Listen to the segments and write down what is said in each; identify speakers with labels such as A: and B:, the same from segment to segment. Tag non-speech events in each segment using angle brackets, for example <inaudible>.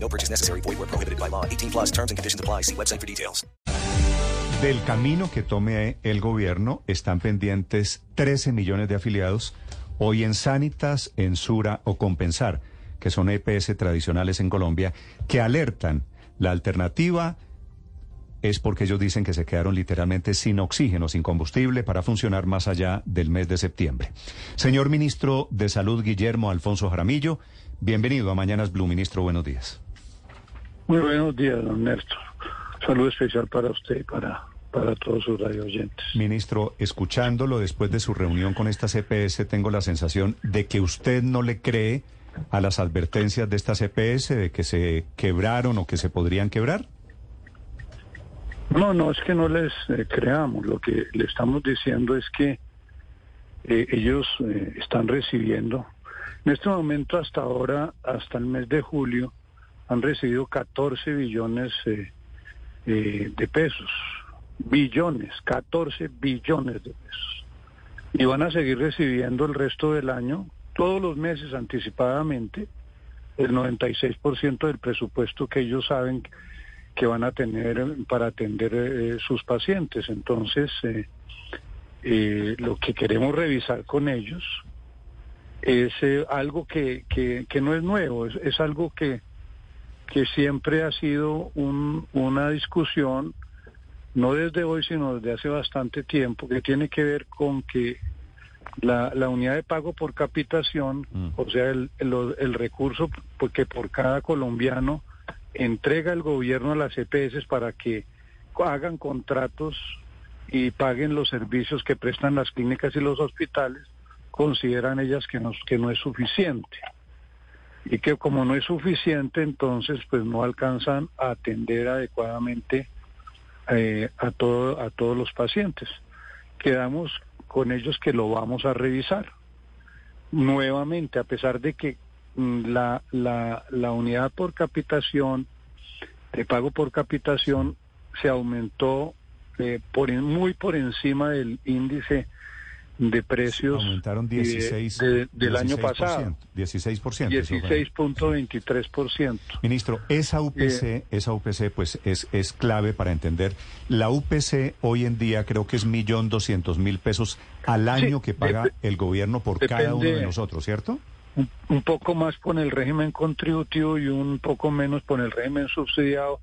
A: No purchase necessary. Void where prohibited by law. 18 plus terms and conditions apply. See website for details.
B: Del camino que tome el gobierno están pendientes 13 millones de afiliados hoy en Sanitas, en Sura o Compensar, que son EPS tradicionales en Colombia, que alertan la alternativa es porque ellos dicen que se quedaron literalmente sin oxígeno, sin combustible para funcionar más allá del mes de septiembre. Señor ministro de Salud Guillermo Alfonso Jaramillo, bienvenido a Mañanas Blue, ministro, buenos días.
C: Muy buenos días, don Néstor. Saludo especial para usted y para, para todos sus radio oyentes.
B: Ministro, escuchándolo después de su reunión con esta CPS, tengo la sensación de que usted no le cree a las advertencias de esta CPS de que se quebraron o que se podrían quebrar.
C: No, no, es que no les eh, creamos. Lo que le estamos diciendo es que eh, ellos eh, están recibiendo, en este momento hasta ahora, hasta el mes de julio, han recibido 14 billones de pesos. Billones, 14 billones de pesos. Y van a seguir recibiendo el resto del año, todos los meses anticipadamente, el 96% del presupuesto que ellos saben que van a tener para atender eh, sus pacientes. Entonces, eh, eh, lo que queremos revisar con ellos es algo que, que, que, no es nuevo, es, es algo que, que siempre ha sido un, una discusión, no desde hoy, sino desde hace bastante tiempo, que tiene que ver con que la, la unidad de pago por capitación, mm. o sea, el, el, el recurso que por cada colombiano entrega el gobierno a las EPS para que hagan contratos y paguen los servicios que prestan las clínicas y los hospitales, consideran ellas que no, que no es suficiente. Y que como no es suficiente, entonces pues no alcanzan a atender adecuadamente eh, a, todo, a todos los pacientes. Quedamos con ellos que lo vamos a revisar. Nuevamente, a pesar de que mm, la, la, unidad por capitación, de pago por capitación, se aumentó eh, por, muy por encima del índice de precios
B: aumentaron 16,
C: de, del año pasado.
B: 16%.
C: 16.23%.
B: Ministro, esa UPC, eh, esa UPC pues es, es clave para entender. La UPC hoy en día creo que es millón doscientos mil pesos al año que paga el gobierno por cada uno de nosotros, ¿cierto?
C: Un, un poco más por el régimen contributivo y un poco menos por el régimen subsidiado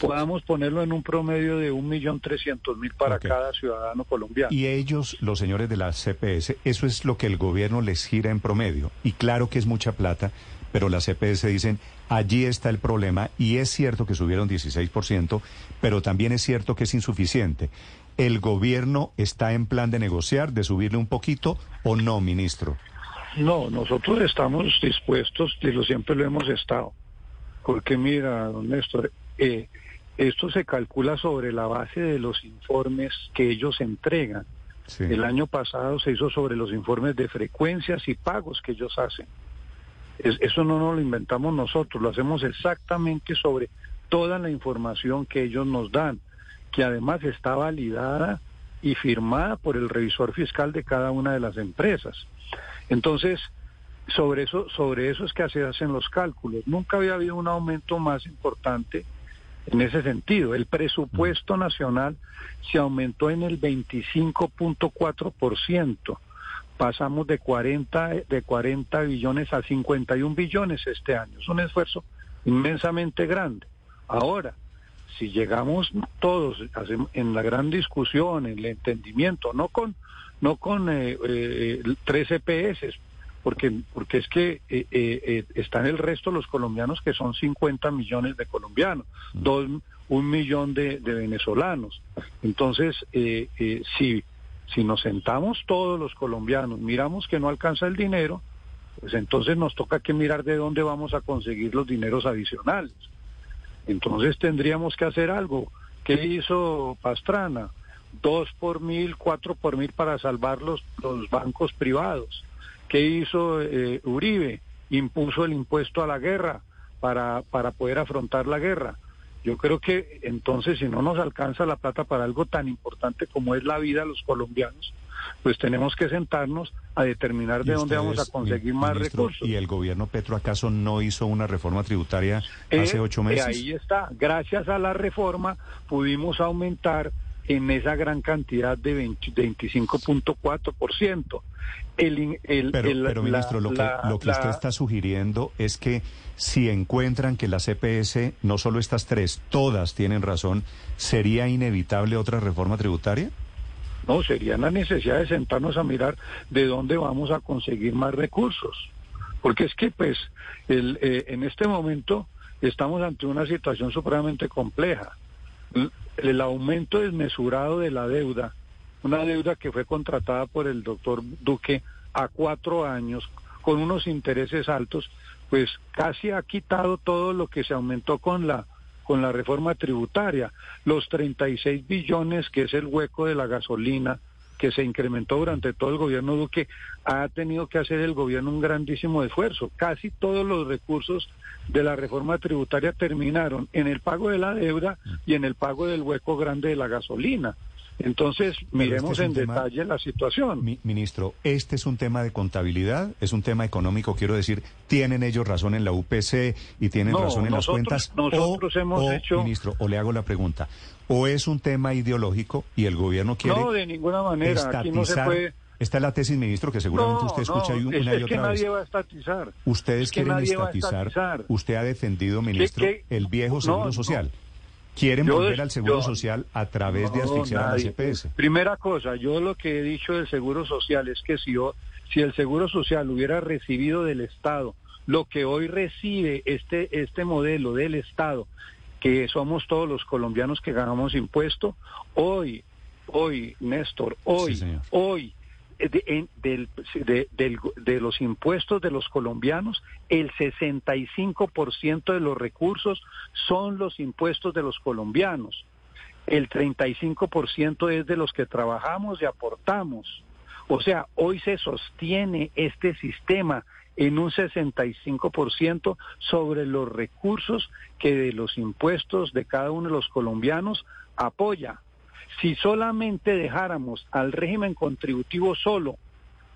C: podamos ponerlo en un promedio de un millón trescientos mil para cada ciudadano colombiano.
B: Y ellos, los señores de la CPS, eso es lo que el gobierno les gira en promedio. Y claro que es mucha plata, pero la CPS dicen, allí está el problema y es cierto que subieron 16%, pero también es cierto que es insuficiente. ¿El gobierno está en plan de negociar, de subirle un poquito o no, ministro?
C: No, nosotros estamos dispuestos, y lo siempre lo hemos estado. Porque mira, don Néstor, eh, esto se calcula sobre la base de los informes que ellos entregan. El año pasado se hizo sobre los informes de frecuencias y pagos que ellos hacen. eso no nos lo inventamos nosotros, lo hacemos exactamente sobre toda la información que ellos nos dan, que además está validada y firmada por el revisor fiscal de cada una de las empresas. Entonces, sobre eso, sobre eso es que se hacen los cálculos. Nunca había habido un aumento más importante en ese sentido. El presupuesto nacional se aumentó en el 25.4%. Pasamos de 40, de 40 billones a 51 billones este año. Es un esfuerzo inmensamente grande. Ahora, si llegamos todos en la gran discusión, en el entendimiento, no con no con eh, eh, tres EPS, porque, porque es que eh, eh, están el resto los colombianos que son 50 millones de colombianos, mm. dos, un millón de, venezolanos. Entonces, eh, eh, si, si nos sentamos todos los colombianos, miramos que no alcanza el dinero, pues entonces nos toca que mirar de dónde vamos a conseguir los dineros adicionales. Entonces tendríamos que hacer algo ¿Qué hizo Pastrana? Dos por mil, cuatro por mil para salvar los, los bancos privados. ¿Qué hizo eh, Uribe? Impuso el impuesto a la guerra para, para poder afrontar la guerra. Yo creo que entonces si no nos alcanza la plata para algo tan importante como es la vida de los colombianos, pues tenemos que sentarnos a determinar de dónde vamos a conseguir más recursos.
B: ¿Y el gobierno Petro acaso no hizo una reforma tributaria hace
C: Eh,
B: ocho
C: eh,
B: meses?
C: ahí está. Gracias a la reforma pudimos aumentar en esa gran cantidad de 20 25.4%. El, el,
B: Pero,
C: el-
B: pero
C: la-
B: ministro, lo que,
C: la-
B: lo que
C: la-
B: usted está sugiriendo es que si encuentran que las EPS, no solo estas tres, todas tienen razón, ¿sería inevitable otra reforma tributaria?
C: No, sería la necesidad de sentarnos a mirar de dónde vamos a conseguir más recursos. Porque es que, pues, el, eh, en este momento estamos ante una situación supremamente compleja. El aumento desmesurado de la deuda, una deuda que fue contratada por el doctor Duque a cuatro años con unos intereses altos, pues casi ha quitado todo lo que se aumentó con la con la reforma tributaria, los 36 billones que es el hueco de la gasolina que se incrementó durante todo el gobierno Duque, ha tenido que hacer el gobierno un grandísimo esfuerzo. Casi todos los recursos de la reforma tributaria terminaron en el pago de la deuda y en el pago del hueco grande de la gasolina. Entonces,
B: este
C: miremos
B: es
C: en
B: tema-
C: detalle la situación.
B: Mi- ministro, este es un tema de contabilidad, es un tema económico, quiero decir, ¿tienen ellos razón en la UPC y tienen
C: No,
B: razón en las cuentas?
C: nosotros
B: o,
C: hemos
B: o,
C: hecho-
B: Ministro, o le hago la pregunta, o es un tema ideológico y el gobierno quiere
C: No, de ninguna manera. Aquí no se
B: estatizar-
C: puede...
B: Esta es la tesis, ministro, que seguramente
C: No,
B: usted escucha
C: no,
B: una
C: es,
B: y
C: que
B: otra vez.
C: nadie va a estatizar.
B: Ustedes
C: Es que
B: quieren estatizar,
C: estatizar.
B: usted ha defendido, ministro,
C: qué?
B: el viejo seguro
C: no.
B: social. Quieren
C: Yo
B: volver al seguro
C: yo-
B: social a través de asfixiar a las
C: nadie.
B: EPS.
C: Primera cosa, yo lo que he dicho del Seguro Social es que si, yo- si el Seguro Social hubiera recibido del Estado lo que hoy recibe este, este modelo del Estado, que somos todos los colombianos que ganamos impuesto, hoy, hoy, Néstor, hoy,
B: Sí,
C: hoy, de, de los impuestos de los colombianos, el 65% de los recursos son los impuestos de los colombianos. El 35% es de los que trabajamos y aportamos. O sea, hoy se sostiene este sistema en un 65% sobre los recursos que de los impuestos de cada uno de los colombianos apoya. Si solamente dejáramos al régimen contributivo solo,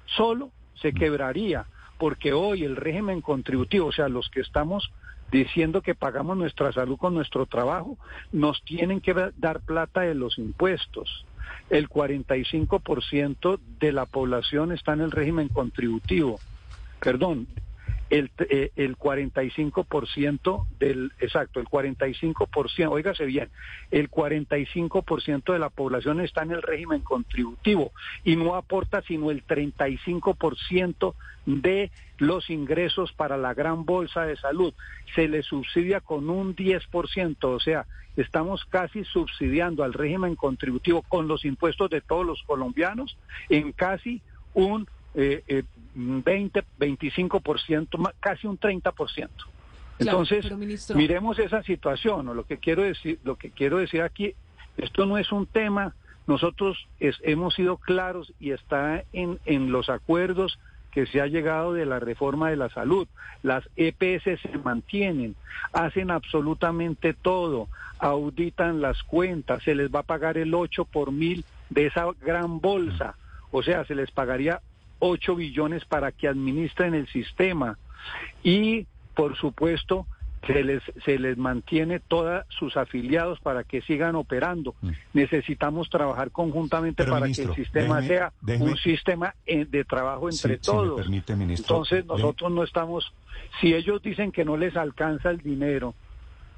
C: solo se quebraría, porque hoy el régimen contributivo, o sea, los que estamos diciendo que pagamos nuestra salud con nuestro trabajo, nos tienen que da- dar plata de los impuestos. El 45% de la población está en el régimen contributivo. Perdón, el, eh, el 45% del, exacto, el 45%, óigase bien, el 45% de la población está en el régimen contributivo y no aporta sino el 35% de los ingresos para la gran bolsa de salud. Se le subsidia con un 10%, o sea, estamos casi subsidiando al régimen contributivo con los impuestos de todos los colombianos en casi un eh, eh, 20, 25%, ma- casi un 30%. Entonces,
D: ministro-
C: miremos esa situación, o lo que quiero decir, lo que quiero decir aquí, esto no es un tema, nosotros es- hemos sido claros y está en, en los acuerdos que se ha llegado de la reforma de la salud. Las EPS se mantienen, hacen absolutamente todo, auditan las cuentas, se les va a pagar el 8 por mil de esa gran bolsa, o sea, se les pagaría 8 billones para que administren el sistema y, por supuesto, se les, se les mantiene todos sus afiliados para que sigan operando.
B: Mm.
C: Necesitamos trabajar conjuntamente
B: Pero,
C: para
B: ministro,
C: que el sistema
B: déjeme-
C: sea
B: déjeme-
C: un sistema eh, de trabajo
B: Sí,
C: entre
B: si me
C: todos.
B: permite, ministro,
C: Entonces nosotros no estamos, si ellos dicen que no les alcanza el dinero,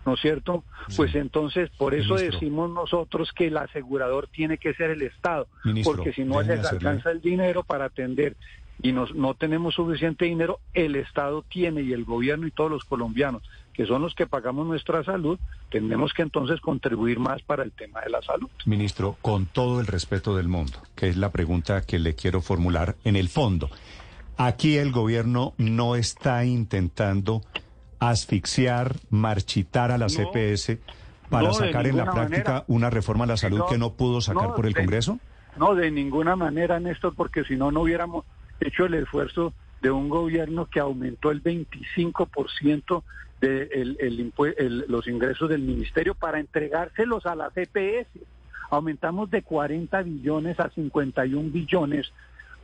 C: ¿no es cierto? Pues entonces por eso
B: Ministro.
C: decimos nosotros que el asegurador tiene que ser el Estado,
B: Ministro,
C: porque si no les
B: hacerle-
C: alcanza el dinero para atender y nos, no tenemos suficiente dinero, el Estado tiene y el gobierno y todos los colombianos, que son los que pagamos nuestra salud, tenemos que entonces contribuir más para el tema de la salud.
B: Ministro, con todo el respeto del mundo, que es la pregunta que le quiero formular en el fondo. Aquí el gobierno no está intentando asfixiar, marchitar a las
C: No.
B: EPS para
C: No,
B: sacar en la práctica
C: manera.
B: una reforma a la salud
C: No,
B: que no pudo sacar por el
C: de-
B: Congreso?
C: No, de ninguna manera, Néstor, porque si no, no hubiéramos hecho el esfuerzo de un gobierno que aumentó el 25% de el- el los ingresos del ministerio para entregárselos a las EPS. Aumentamos de 40 billones a 51 billones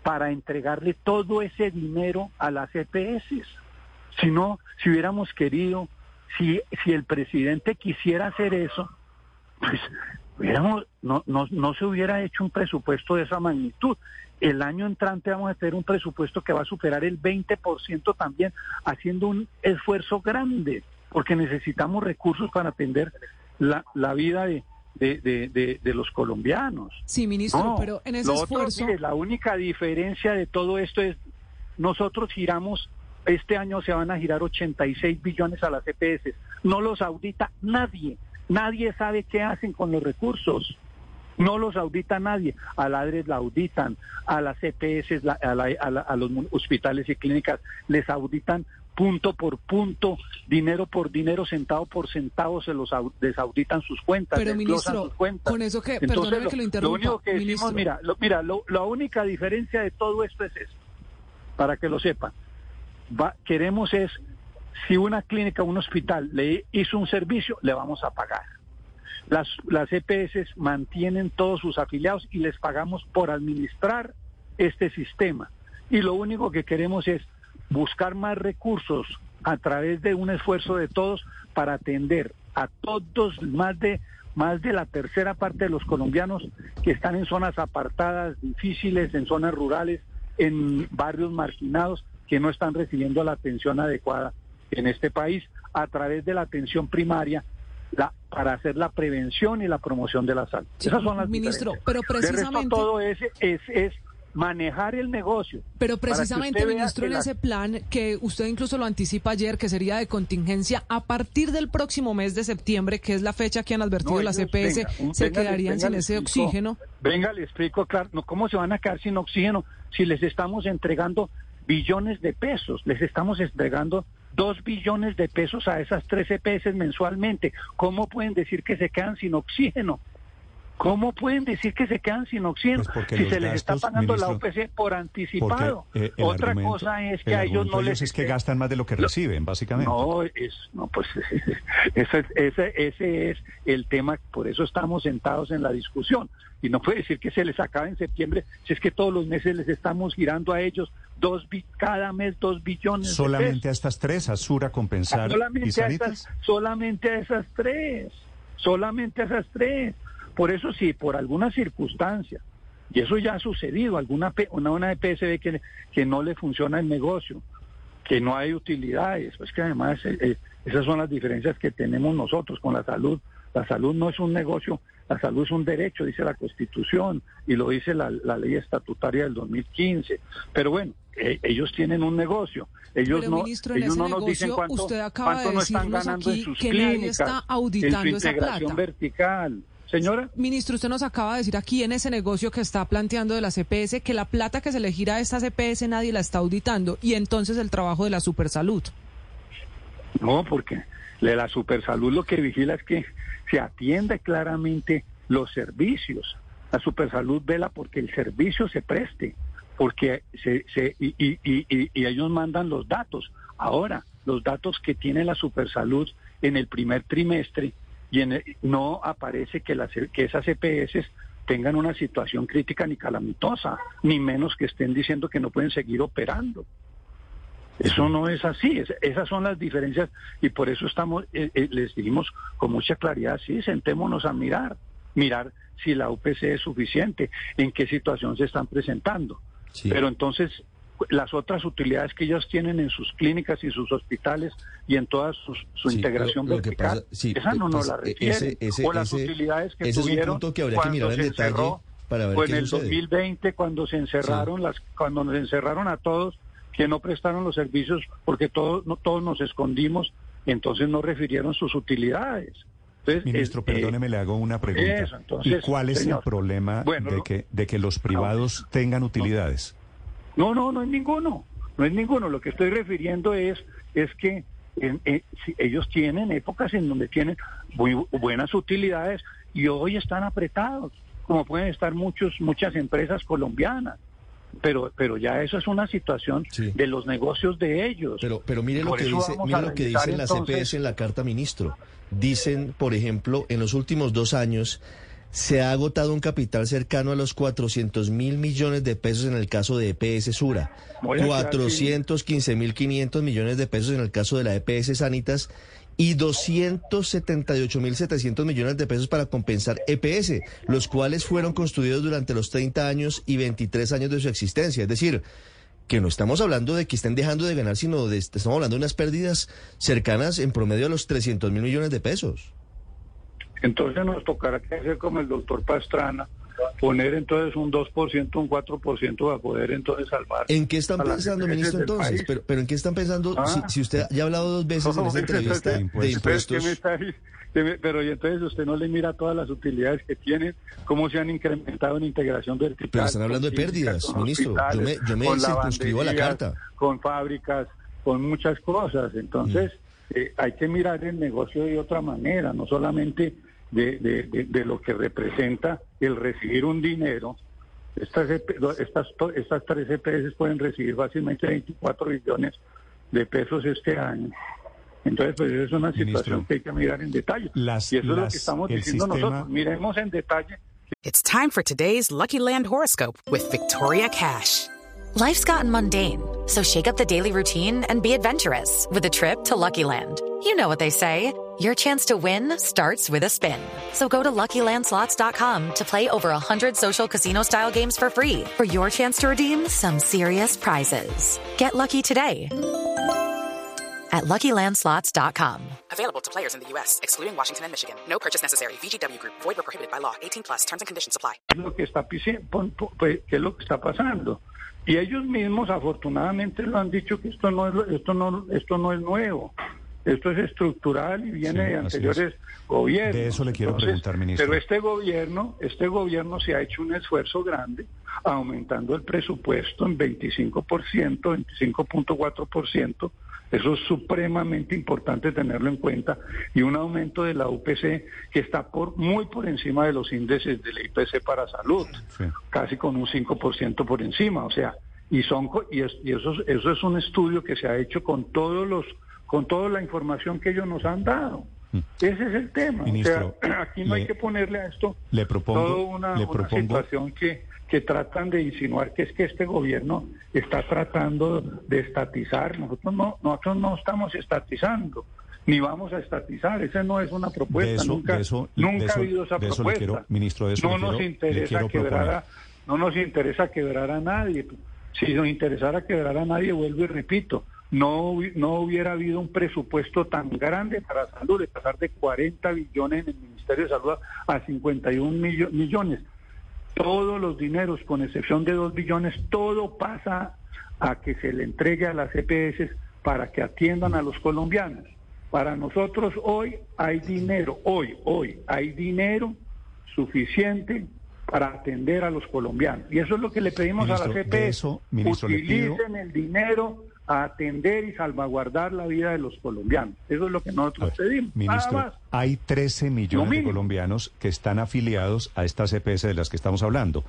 C: para entregarle todo ese dinero a las EPS. Si no, si hubiéramos querido, si, si el presidente quisiera hacer eso, pues hubiéramos, no, no, no se hubiera hecho un presupuesto de esa magnitud. El año entrante vamos a tener un presupuesto que va a superar el 20% también, haciendo un esfuerzo grande, porque necesitamos recursos para atender la, la vida de, de, de- de- de los colombianos.
D: Sí, ministro,
C: No,
D: pero en ese
C: lo otro,
D: esfuerzo...
C: mire, la única diferencia de todo esto es, nosotros giramos, este año se van a girar 86 billones a las EPS, no los audita nadie, nadie sabe qué hacen con los recursos. No los audita nadie. A la ADRES la auditan, a las EPS, la- a, la- a la- a los hospitales y clínicas les auditan punto por punto, dinero por dinero, centavo por centavo, se los au- les auditan sus cuentas,
D: Pero, ministro,
C: sus cuentas.
D: con eso que-
C: Entonces,
D: perdóneme
C: lo-
D: que lo interrumpa,
C: único que decimos,
D: ministro.
C: mira, lo, mira, lo- la única diferencia de todo esto es esto, para que lo sepan. Queremos es, si una clínica, un hospital le hizo un servicio, le vamos a pagar. Las, las EPS mantienen todos sus afiliados y les pagamos por administrar este sistema. Y lo único que queremos es buscar más recursos a través de un esfuerzo de todos para atender a todos, más de, más de la tercera parte de los colombianos que están en zonas apartadas, difíciles, en zonas rurales, en barrios marginados, que no están recibiendo la atención adecuada en este país a través de la atención primaria la, para hacer la prevención y la promoción de la salud.
D: Sí,
C: Esas son las
D: ministro, pero
C: De resto,
D: precisamente-
C: todo es, es, es manejar el negocio.
D: Pero precisamente, ministro, en
C: la-
D: ese plan que usted incluso lo anticipa ayer, que sería de contingencia, a partir del próximo mes de septiembre, que es la fecha que han advertido
C: No,
D: EPS,
C: venga, un-
D: se
C: venga,
D: quedarían
C: venga,
D: sin ese
C: explico.
D: oxígeno.
C: Venga, le explico, claro, no, ¿cómo se van a quedar sin oxígeno si les estamos entregando billones de pesos? Les estamos entregando dos billones de pesos a esas tres EPS mensualmente. ¿Cómo pueden decir que se quedan sin oxígeno? ¿Cómo pueden decir que se quedan sin oxígeno
B: Pues
C: si se les está pagando la OPC por anticipado?
B: Eh,
C: Otra cosa es que a ellos no les
B: es que gastan más de lo que reciben, básicamente.
C: no, es, no, pues <laughs> ese, ese, ese es el tema, por eso estamos sentados en la discusión. Y no puede decir que se les acaba en septiembre, si es que todos los meses les estamos girando a ellos dos bi- cada mes dos billones. de
B: Solamente a estas tres, Azura, Compensar y
C: solamente a, esas, solamente a esas tres, solamente a esas tres. Por eso si por alguna circunstancia, y eso ya ha sucedido, alguna una, una EPS ve que, que no le funciona el negocio, que no hay utilidades, pues que además eh, eh, esas son las diferencias que tenemos nosotros con la salud. La salud no es un negocio, la salud es un derecho, dice la Constitución y lo dice la, la ley estatutaria del 2015. Pero bueno, eh, ellos tienen un negocio. Ellos
D: Pero,
C: no,
D: ministro, en
C: ellos
D: ese
C: no nos dicen
D: negocio,
C: cuánto,
D: usted acaba
C: cuánto
D: de
C: no están
D: decirnos
C: ganando
D: aquí
C: en sus
D: que nadie está auditando
C: en
D: esa
C: su integración
D: plata.
C: vertical. Señora,
D: Ministro, usted nos acaba de decir aquí en ese negocio que está planteando de las EPS que la plata que se le gira a estas EPS nadie la está auditando y entonces el trabajo de la supersalud.
C: No, porque la supersalud lo que vigila es que se atiende claramente los servicios. La supersalud vela porque el servicio se preste, porque se, se y, y- y- y- ellos mandan los datos. Ahora, los datos que tiene la supersalud en el primer trimestre y en no aparece que, las, que esas EPS tengan una situación crítica ni calamitosa, ni menos que estén diciendo que no pueden seguir operando. Eso no es así, es- esas son las diferencias y por eso estamos, eh, eh, les dijimos con mucha claridad, sí, sentémonos a mirar, mirar si la UPC es suficiente, en qué situación se están presentando.
E: Sí.
C: Pero entonces, las otras utilidades que ellos tienen en sus clínicas y sus hospitales y en toda su, su
E: Sí,
C: integración vertical,
E: sí,
C: esa no nos
E: pues,
C: la
E: e-
C: refieren.
E: ese- ese-
C: o las
E: ese-
C: utilidades que
E: ese es un
C: tuvieron
E: punto que habría que mirar en detalle
C: encerró,
E: para ver
C: o
E: qué
C: en el
E: sucede.
C: 2020 cuando se encerraron las cuando nos encerraron a todos que no prestaron los servicios porque todos no todos nos escondimos entonces no refirieron sus utilidades entonces
B: Ministro,
C: eh,
B: perdóneme, le hago una pregunta.
C: eso, entonces,
B: ¿Y cuál es
C: señor.
B: el problema
C: Bueno,
B: de, que, de que los privados tengan utilidades?
C: No, no, no es ninguno. No es ninguno. Lo que estoy refiriendo es, es que en- en- si- ellos tienen épocas en donde tienen muy bu- buenas utilidades y hoy están apretados, como pueden estar muchos muchas empresas colombianas. Pero, pero ya eso es una situación
E: Sí.
C: de los negocios de ellos.
E: Pero, pero mire lo
C: Por
E: que dice, mire lo que las
C: entonces-
E: EPS en la carta ministro. Dicen, por ejemplo, en los últimos dos años se ha agotado un capital cercano a los 400 mil millones de pesos en el caso de EPS Sura,
C: Voy a quedar
E: 415 mil 500 millones de pesos en el caso de la EPS Sanitas y 278 mil 700 millones de pesos para compensar EPS, los cuales fueron construidos durante los 30 años y 23 años de su existencia. Es decir, que no estamos hablando de que estén dejando de ganar, sino de estamos hablando de unas pérdidas cercanas en promedio a los 300 mil millones de pesos.
C: Entonces nos tocará que hacer como el doctor Pastrana, poner entonces un 2%, un 4% para poder entonces salvar.
E: ¿En qué están pensando, ministro, entonces? Pero, pero ¿en qué están pensando?
C: Ah.
E: Si, si usted ya ha hablado dos veces en esta entrevista de
C: entonces,
E: impuestos.
C: ¿qué me está ahí? ¿Qué me- Pero y entonces usted no le mira todas las utilidades que tienen, cómo se han incrementado en integración vertical.
E: Pero están hablando de pérdidas, ministro. Yo me- yo me circunscribo a la carta.
C: Con fábricas, con muchas cosas. Entonces,
E: Mm.
C: eh, hay que mirar el negocio de otra manera, no solamente de, de- de- de lo que representa el recibir un dinero. Estas, EP estas, estas tres EPS pueden recibir fácilmente 24 billones de pesos este año. Entonces, pues es una
B: Ministro,
C: situación que hay que mirar en detalle.
B: las-
C: y eso es lo
B: las-
C: que estamos diciendo
B: sistema-
C: nosotros. Miremos en detalle
F: It's time for today's Lucky Land horoscope with Victoria Cash.
G: Life's gotten mundane, so shake up the daily routine and be adventurous with a trip to Lucky Land. You know what they say. Your chance to win starts with a spin. So go to LuckyLandSlots.com to play over 100 social casino-style games for free for your chance to redeem some serious prizes. Get lucky today at LuckyLandSlots.com.
F: Available to players in the U.S., excluding Washington and Michigan. No purchase necessary. VGW Group, void were prohibited by law. 18 plus terms and conditions apply.
C: lo que está pisi- pon- pon- pues, qué es lo que está pasando. Y ellos mismos afortunadamente lo han dicho que esto no es esto no esto no es nuevo. Esto es estructural y viene
B: Sí,
C: de anteriores gobiernos.
B: De eso le quiero preguntar, ministro.
C: Pero este gobierno, este gobierno se ha hecho un esfuerzo grande aumentando el presupuesto en 25%, 25.4%. Eso es supremamente importante tenerlo en cuenta y un aumento de la UPC que está por muy por encima de los índices de la IPC para salud,
B: Sí.
C: casi con un 5% por encima, o sea, y son y, es- y eso es- eso es un estudio que se ha hecho con todos los con toda la información que ellos nos han dado. Ese es el tema.
B: Mm. Ministro,
C: o sea, <clears throat> aquí no hay que ponerle a esto
B: le propongo-
C: toda una,
B: le
C: una
B: propongo-
C: situación que, que tratan de insinuar que es que este gobierno está tratando de estatizar. Nosotros no, nosotros no estamos estatizando, ni vamos a estatizar. Esa no es una propuesta.
B: De eso-
C: nunca
B: de eso- de
C: nunca
B: eso-
C: ha habido esa
B: le
C: propuesta.
B: quiero- ministro, de eso
C: no nos
B: quiero-
C: interesa
B: quiero
C: quebrar a, no nos interesa quebrar a nadie. Si nos interesara quebrar a nadie, vuelvo y repito, no, no hubiera habido un presupuesto tan grande para salud, de pasar de 40 billones en el Ministerio de Salud a 51 millo- millones. Todos los dineros, con excepción de 2 billones, todo pasa a que se le entregue a las EPS para que atiendan a los colombianos. Para nosotros hoy hay dinero, hoy, hoy hay dinero suficiente para atender a los colombianos. Y eso es lo que le pedimos
B: Ministro,
C: a las EPS.
B: eso, ministro, le
C: Utilicen el dinero a atender y salvaguardar la vida de los colombianos. Eso es lo que nosotros
B: ver,
C: pedimos.
B: Ministro, hay 13 millones de colombianos que están afiliados a estas EPS de las que estamos hablando,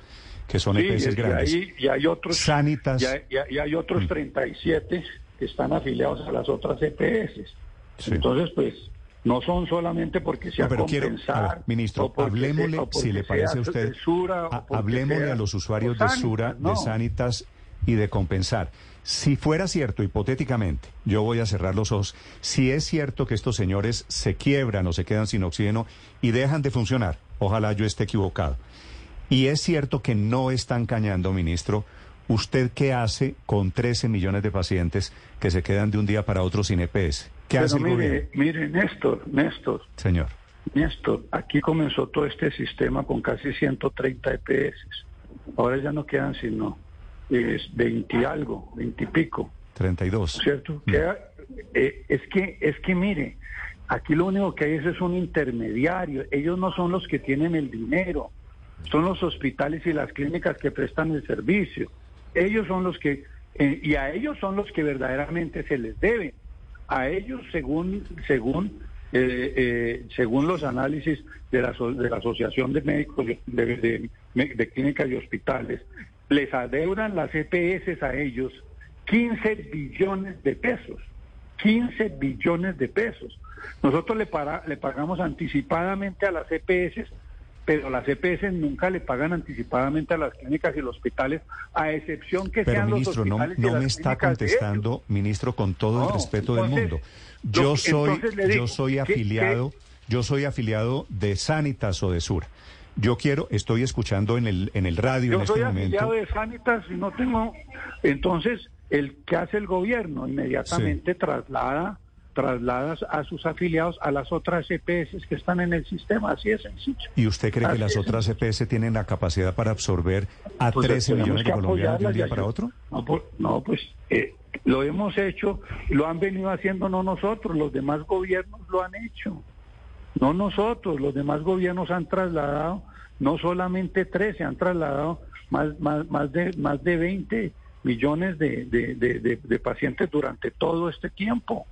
B: que son
C: Sí,
B: EPS
C: y,
B: grandes.
C: hay, y hay otros
B: Sanitas.
C: y hay, y y otros 37 que están afiliados a las otras EPS.
B: Sí.
C: Entonces, pues, no son solamente porque sea
B: No, pero quiero,
C: compensar.
B: ver, ministro, hablemosle, si le parece a usted,
C: Sura,
B: a- hablemosle a los usuarios de Sura,
C: no.
B: de Sanitas y de Compensar. Si fuera cierto, hipotéticamente, yo voy a cerrar los ojos, si es cierto que estos señores se quiebran o se quedan sin oxígeno y dejan de funcionar, ojalá yo esté equivocado, y es cierto que no están cañando, ministro, ¿usted qué hace con 13 millones de pacientes que se quedan de un día para otro sin EPS? ¿Qué
C: Pero
B: hace el
C: mire,
B: gobierno?
C: mire, Néstor, Néstor,
B: Señor.
C: Néstor, aquí comenzó todo este sistema con casi 130 EPS. Ahora ya no quedan sino es 20 y algo, 20 y pico,
B: 32.
C: ¿cierto?
B: Mm.
C: Queda- eh, es que es que mire, aquí lo único que hay es, es un intermediario. Ellos no son los que tienen el dinero, son los hospitales y las clínicas que prestan el servicio. Ellos son los que eh, y a ellos son los que verdaderamente se les debe. A ellos, según, según, eh, eh, según los análisis de la, de la Asociación de Médicos de, de, de Clínicas y Hospitales, les adeudan las EPS a ellos 15 billones de pesos. 15 billones de pesos. Nosotros le, para, le pagamos anticipadamente a las EPS, pero las EPS nunca le pagan anticipadamente a las clínicas y los hospitales, a excepción que
B: pero,
C: sean
B: ministro,
C: los hospitales.
B: no, no me está contestando, ministro, con todo
C: No,
B: el respeto del mundo. Yo soy, yo soy
C: ¿qué-
B: afiliado, yo soy afiliado de Sanitas o de Sur. Yo quiero, estoy escuchando en el en el radio en
C: Yo
B: este
C: soy
B: momento.
C: afiliado de Sanitas y no tengo. Entonces, el que hace el gobierno inmediatamente traslada trasladas a sus afiliados a las otras EPS que están en el sistema. Así es sencillo.
B: ¿Y usted cree que las otras EPS tienen la capacidad para absorber a
C: Pues
B: 13
C: tenemos
B: millones de colombianos de un día para otro?
C: No, pues, no, pues eh, lo hemos hecho, lo han venido haciendo no nosotros, los demás gobiernos lo han hecho. No nosotros, los demás gobiernos han trasladado no solamente 13, han trasladado más, más, más, de, más de 20 millones de, de, de- de- de pacientes durante todo este tiempo.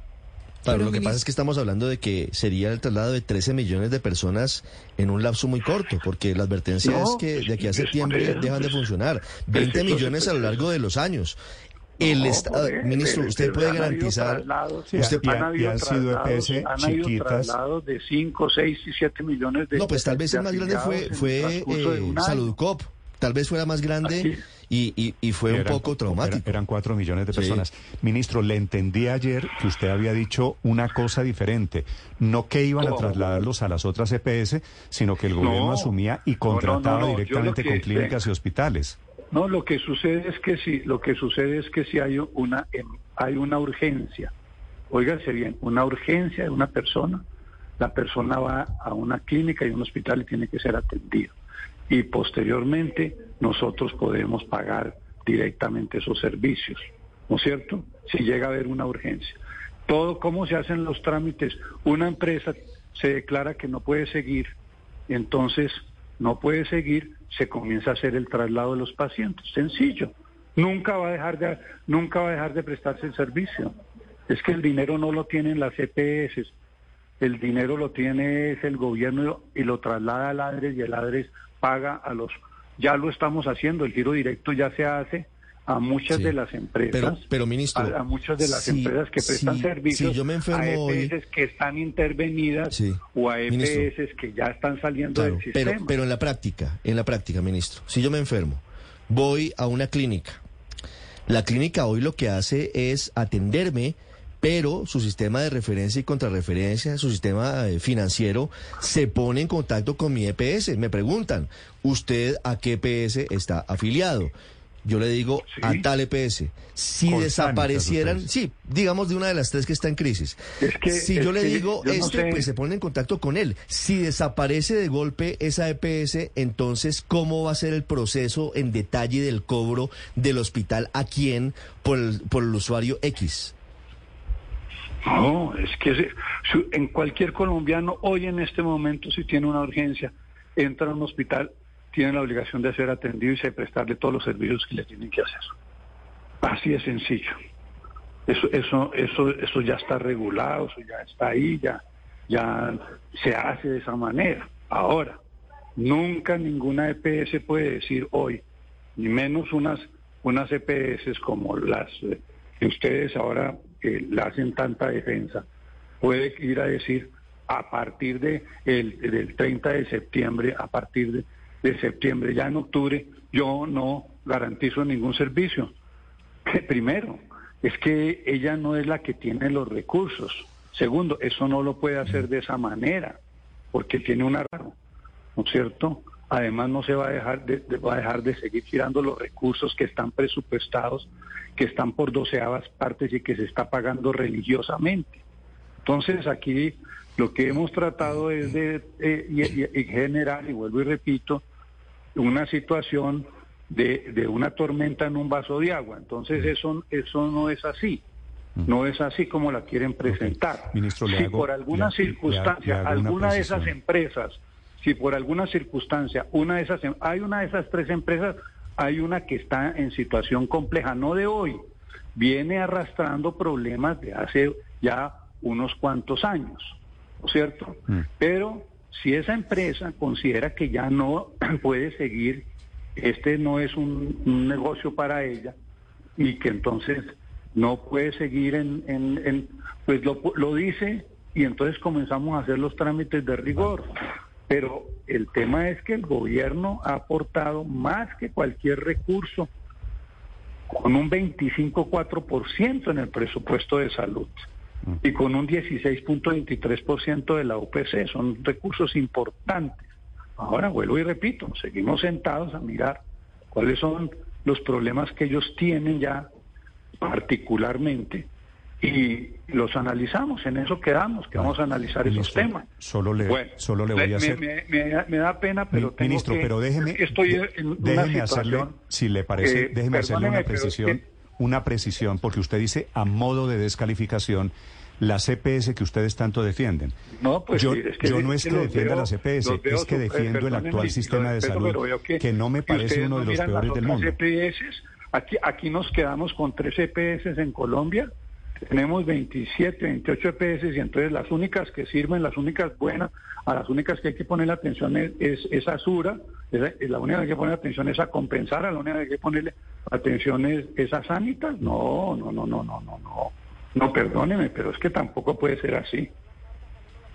E: Claro,
D: Pero,
E: lo que pasa es que estamos hablando de que sería el traslado de 13 millones de personas en un lapso muy corto, porque la advertencia
C: No,
E: es que de aquí a septiembre dejan de funcionar.
C: pues,
E: 20
C: entonces,
E: millones a lo largo de los años. El
C: No,
E: Estado, ministro, usted
C: pero
E: puede garantizar,
B: Sí,
E: usted
B: y,
C: han
B: ha- y
C: habido
B: han sido
C: traslados,
B: EPS
C: han
B: chiquitas.
C: de 5, 6 y 7 millones de
E: no, pues tal vez el más grande fue, fue eh. Saludcop, tal vez fuera más grande y, y, y fue un
B: Eran-
E: poco traumático.
B: era- eran cuatro millones de
E: Sí.
B: personas. Ministro, le entendí ayer que usted había dicho una cosa diferente. No que iban a trasladarlos a las otras EPS, sino que el gobierno
C: No.
B: asumía y contrataba
C: no, no. Yo
B: directamente con clínicas y hospitales.
C: No, lo que sucede es que sí, lo que sucede es que si hay una em, hay una urgencia. Óigase bien, una urgencia de una persona, la persona va a una clínica y un hospital y tiene que ser atendido. Y posteriormente nosotros podemos pagar directamente esos servicios, ¿no es cierto? Si llega a haber una urgencia. Todo cómo se hacen los trámites. Una empresa se declara que no puede seguir, entonces no puede seguir, se comienza a hacer el traslado de los pacientes. Sencillo. Nunca va a dejar de, nunca va a dejar de prestarse el servicio. Es que el dinero no lo tienen las EPS, el dinero lo tiene es el gobierno y lo traslada al ADRES y el ADRES paga a los, ya lo estamos haciendo, el giro directo ya se hace a muchas
E: Sí.
C: de las empresas.
E: Pero, pero ministro,
C: a, a muchas de las empresas que prestan
E: si-
C: servicios
E: si yo me enfermo
C: a
E: hoy-
C: EPS que están intervenidas
E: Sí.
C: o a
E: Ministro.
C: EPS que ya están saliendo
E: Claro,
C: del sistema.
E: pero, pero en la práctica, en la práctica, ministro, si yo me enfermo, voy a una clínica. La clínica hoy lo que hace es atenderme, pero su sistema de referencia y contrarreferencia, su sistema eh, financiero, se pone en contacto con mi EPS. Me preguntan, ¿usted a qué EPS está afiliado? Yo le digo
C: Sí.
E: a tal EPS. Si desaparecieran, sí, digamos de una de las tres que está en crisis.
C: Es que-
E: si yo le digo
C: yo no
E: este,
C: sé.
E: pues se pone en contacto con él. Si desaparece de golpe esa EPS, entonces, ¿cómo va a ser el proceso en detalle del cobro del hospital a quién por el, por el usuario X?
C: No, es que se- en cualquier colombiano hoy en este momento si tiene una urgencia, entra a un hospital, tiene la obligación de ser atendido y se prestarle todos los servicios que le tienen que hacer. Así de sencillo. Eso, eso, eso, eso ya está regulado, eso ya está ahí, ya, ya se hace de esa manera. Ahora, nunca ninguna EPS puede decir hoy, ni menos unas, unas EPS como las eh, que ustedes ahora eh, le hacen tanta defensa, puede ir a decir a partir de el, del 30 de septiembre, a partir de, de septiembre, ya en octubre, yo no garantizo ningún servicio. <laughs> Primero, es que ella no es la que tiene los recursos. Segundo, eso no lo puede hacer de esa manera, porque tiene una ¿no es cierto? Además no se va a dejar de, de- va a dejar de seguir girando los recursos que están presupuestados, que están por doceavas partes y que se está pagando religiosamente. Entonces aquí lo que hemos tratado es de eh, y, y- y generar, y vuelvo y repito, una situación de, de una tormenta en un vaso de agua. Entonces eso, eso no es así. No es así como la quieren presentar.
B: Ministro,
C: si
B: hago-
C: por alguna
B: le- le-
C: circunstancia,
B: le hago una
C: alguna de esas empresas, si por alguna circunstancia, una de esas, em- hay una de esas tres empresas, hay una que está en situación compleja, no de hoy, viene arrastrando problemas de hace ya unos cuantos años, ¿no es cierto? Pero si esa empresa considera que ya no <clears throat> puede seguir, este no es un, un negocio para ella y que entonces no puede seguir en, en, en- pues lo, lo dice y entonces comenzamos a hacer los trámites de rigor. Pero el tema es que el gobierno ha aportado más que cualquier recurso con un 25,4% en el presupuesto de salud y con un 16.23% de la UPC. Son recursos importantes. Ahora vuelvo y repito, seguimos sentados a mirar cuáles son los problemas que ellos tienen ya particularmente y los analizamos, en eso quedamos, que vamos a analizar esos
B: Ministro,
C: temas.
B: Solo le,
C: Bueno,
B: solo le voy
C: me,
B: a hacer...
C: me- me- me da pena, pero tengo
B: Ministro,
C: que-
B: pero déjeme,
C: estoy en una
B: déjeme hacerle, si le parece,
C: eh,
B: déjeme hacerle una precisión, una precisión, porque usted dice a modo de descalificación la CPS que ustedes tanto defienden.
C: No, pues
B: yo,
C: sí, es que-
B: yo no
C: es que
B: defienda
C: veo-
B: la CPS,
C: veo
B: es que
C: eh,
B: defiendo el actual sistema de salud, que, no me parece uno
C: no
B: de los peores del mundo.
C: EPS. Aquí, aquí nos quedamos con tres EPS en Colombia. Tenemos 27, 28 EPS y entonces las únicas que sirven, las únicas buenas, a las únicas que hay que poner atención es, es, es a Sura, es, es la única que hay que poner atención es a compensar, a la única que hay que ponerle atención es, es a Sanitas. No, no, no, no, no, no, no. No, perdóneme, pero es que tampoco puede ser así.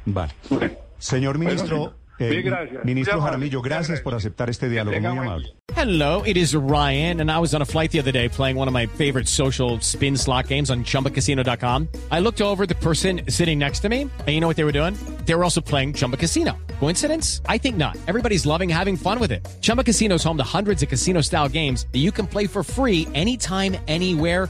B: Vale.
C: Bueno.
B: Señor ministro. Eh,
C: gracias.
B: ministro Jaramillo, gracias por aceptar este diálogo, muy amable.
H: Hello, it is Ryan, and I was on a flight the other day playing one of my favorite social spin slot games on chumbacasino.com. I looked over the person sitting next to me, and you know what they were doing? They were also playing Chumba Casino. Coincidence? I think not. Everybody's loving having fun with it. Chumba Casino is home to hundreds of casino style games that you can play for free anytime, anywhere